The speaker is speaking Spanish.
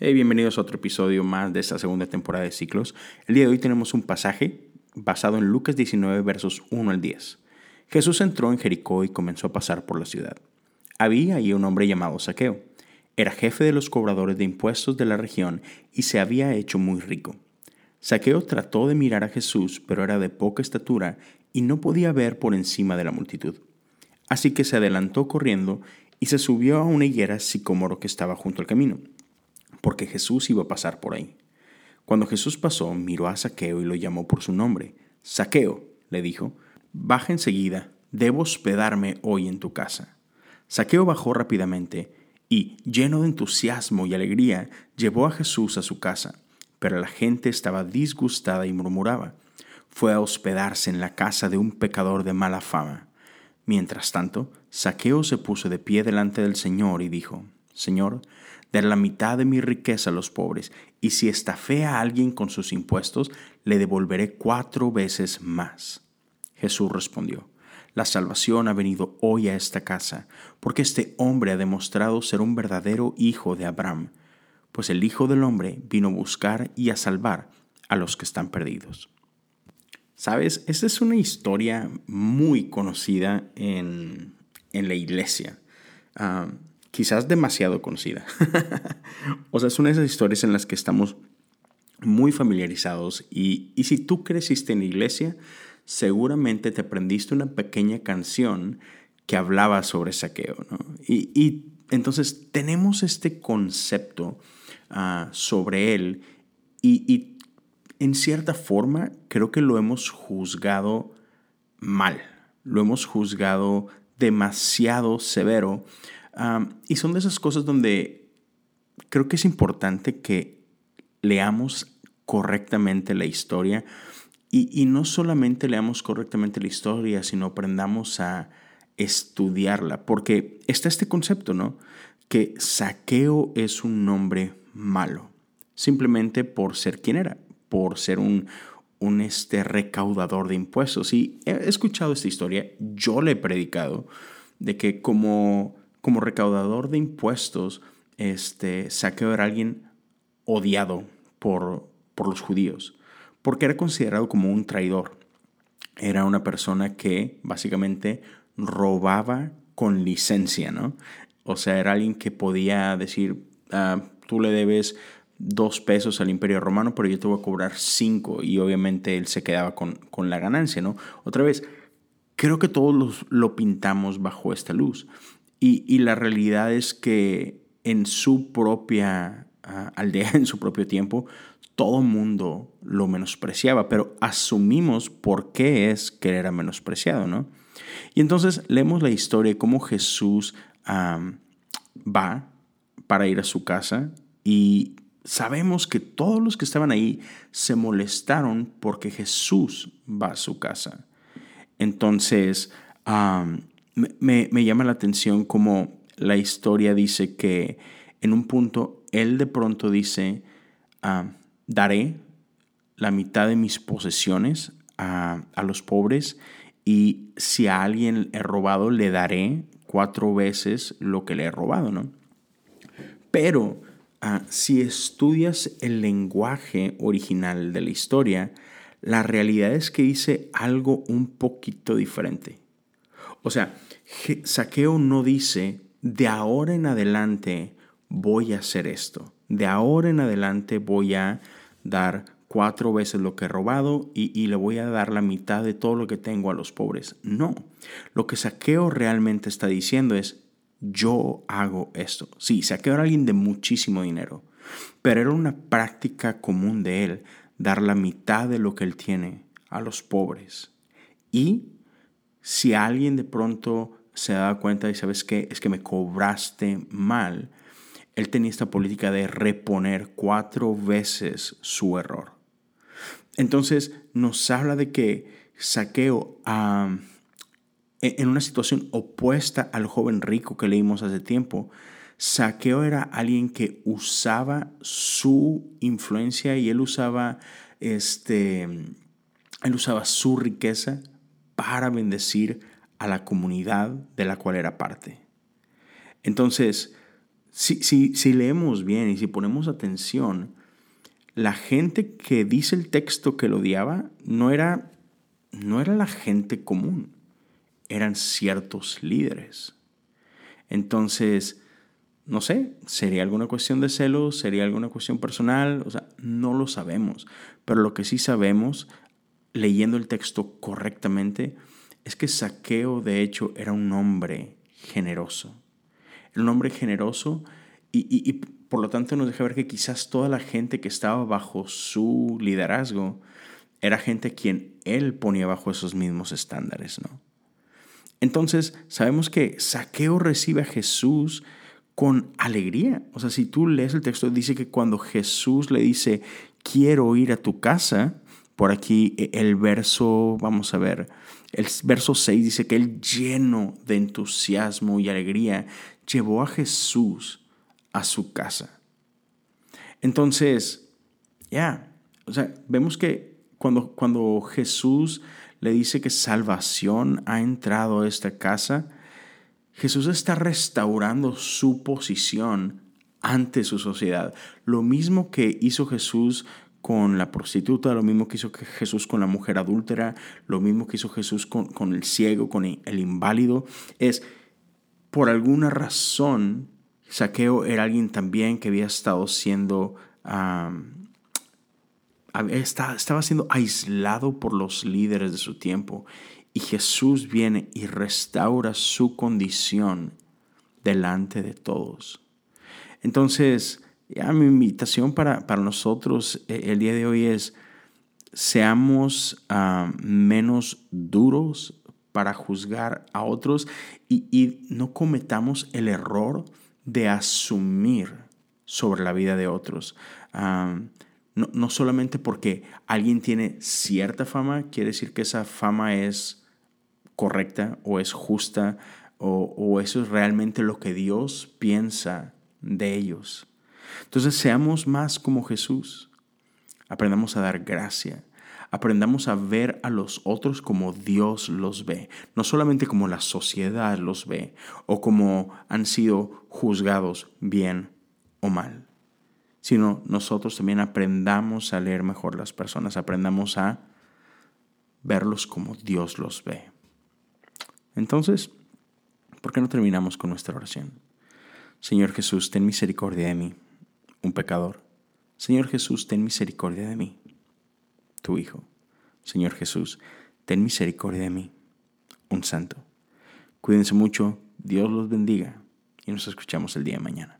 Bienvenidos a otro episodio más de esta segunda temporada de Ciclos. El día de hoy tenemos un pasaje basado en Lucas 19, versos 1 al 10. Jesús entró en Jericó y comenzó a pasar por la ciudad. Había ahí un hombre llamado Saqueo. Era jefe de los cobradores de impuestos de la región y se había hecho muy rico. Saqueo trató de mirar a Jesús, pero era de poca estatura y no podía ver por encima de la multitud. Así que se adelantó corriendo y se subió a una higuera sicómoro que estaba junto al camino porque Jesús iba a pasar por ahí. Cuando Jesús pasó, miró a Saqueo y lo llamó por su nombre. Saqueo, le dijo, baja enseguida, debo hospedarme hoy en tu casa. Saqueo bajó rápidamente y, lleno de entusiasmo y alegría, llevó a Jesús a su casa. Pero la gente estaba disgustada y murmuraba. Fue a hospedarse en la casa de un pecador de mala fama. Mientras tanto, Saqueo se puso de pie delante del Señor y dijo, Señor, dar la mitad de mi riqueza a los pobres, y si estafé a alguien con sus impuestos, le devolveré cuatro veces más. Jesús respondió, La salvación ha venido hoy a esta casa, porque este hombre ha demostrado ser un verdadero hijo de Abraham, pues el Hijo del Hombre vino a buscar y a salvar a los que están perdidos. Sabes, esta es una historia muy conocida en, en la iglesia. Ah, quizás demasiado conocida. o sea, es una de esas historias en las que estamos muy familiarizados y, si tú creciste en la iglesia, seguramente te aprendiste una pequeña canción que hablaba sobre saqueo. Y, entonces tenemos este concepto ah, sobre él y, en cierta forma creo que lo hemos juzgado mal, lo hemos juzgado demasiado severo y son de esas cosas donde creo que es importante que leamos correctamente la historia y, no solamente leamos correctamente la historia, sino aprendamos a estudiarla, porque está este concepto, ¿no? Que saqueo es un nombre malo, simplemente por ser quien era, por ser un, un este recaudador de impuestos. Y he escuchado esta historia, yo le he predicado, de que como como recaudador de impuestos, este, Saqueo era alguien odiado por, por los judíos, porque era considerado como un traidor. Era una persona que básicamente robaba con licencia, ¿no? O sea, era alguien que podía decir, ah, tú le debes dos pesos al imperio romano, pero yo te voy a cobrar cinco. Y obviamente él se quedaba con, con la ganancia, ¿no? Otra vez, creo que todos lo pintamos bajo esta luz. Y, la realidad es que en su propia ah, aldea, en su propio tiempo, todo mundo lo menospreciaba, pero asumimos por qué es que era menospreciado, ¿no? Y entonces leemos la historia de cómo Jesús va para ir a su casa y sabemos que todos los que estaban ahí se molestaron porque Jesús va a su casa. Entonces, me, llama la atención como la historia dice que en un punto él de pronto dice, ah, daré la mitad de mis posesiones a, los pobres y si a alguien he robado le daré cuatro veces lo que le he robado, ¿no? Pero ah, si estudias el lenguaje original de la historia, la realidad es que dice algo un poquito diferente. O sea, Saqueo no dice, de ahora en adelante voy a hacer esto, de ahora en adelante voy a dar cuatro veces lo que he robado y, le voy a dar la mitad de todo lo que tengo a los pobres. No, lo que Saqueo realmente está diciendo es, yo hago esto. Sí, Saqueo era alguien de muchísimo dinero, pero era una práctica común de él dar la mitad de lo que él tiene a los pobres. Y si alguien de pronto se daba cuenta y sabes qué, es que me cobraste mal, él tenía esta política de reponer cuatro veces su error. Entonces nos habla de que Saqueo, en una situación opuesta al joven rico que leímos hace tiempo, Saqueo era alguien que usaba su influencia y él usaba, este, él usaba su riqueza para bendecir a la comunidad de la cual era parte. Entonces, si, si, leemos bien y si ponemos atención, la gente que dice el texto que lo odiaba no era, no era la gente común, eran ciertos líderes. Entonces, no sé, sería alguna cuestión de celos, sería alguna cuestión personal, o sea, no lo sabemos. Pero lo que sí sabemos, leyendo el texto correctamente, es que Saqueo de hecho era un hombre generoso. Era un hombre generoso y, y, por lo tanto nos deja ver que quizás toda la gente que estaba bajo su liderazgo era gente a quien él ponía bajo esos mismos estándares, ¿no? Entonces sabemos que Saqueo recibe a Jesús con alegría. O sea, si tú lees el texto, dice que cuando Jesús le dice, quiero ir a tu casa, por aquí e, el verso, vamos a ver, el verso 6 dice que él lleno de entusiasmo y alegría llevó a Jesús a su casa. Entonces, ya, o sea, vemos que cuando, cuando Jesús le dice que salvación ha entrado a esta casa, Jesús está restaurando su posición ante su sociedad. Lo mismo que hizo Jesús con la prostituta, lo mismo que hizo Jesús con la mujer adúltera, lo mismo que hizo Jesús con, el ciego, con el inválido, es por alguna razón Saqueo era alguien también que había estado siendo, estaba siendo aislado por los líderes de su tiempo. Y Jesús viene y restaura su condición delante de todos. Entonces, ya mi invitación para, para nosotros eh, el día de hoy es, seamos menos duros para juzgar a otros y, no cometamos el error de asumir sobre la vida de otros. no, solamente porque alguien tiene cierta fama, quiere decir que esa fama es correcta o es justa o, o eso es realmente lo que Dios piensa de ellos. Entonces seamos más como Jesús. Aprendamos a dar gracia. Aprendamos a ver a los otros como Dios los ve, no solamente como la sociedad los ve o como han sido juzgados bien o mal, sino nosotros también aprendamos a leer mejor las personas, aprendamos a verlos como Dios los ve. Entonces, ¿por qué no terminamos con nuestra oración? Señor Jesús, ten misericordia de mí un pecador. Señor Jesús, ten misericordia de mí, tu Hijo. Señor Jesús, ten misericordia de mí, un santo. Cuídense mucho, Dios los bendiga y nos escuchamos el día de mañana.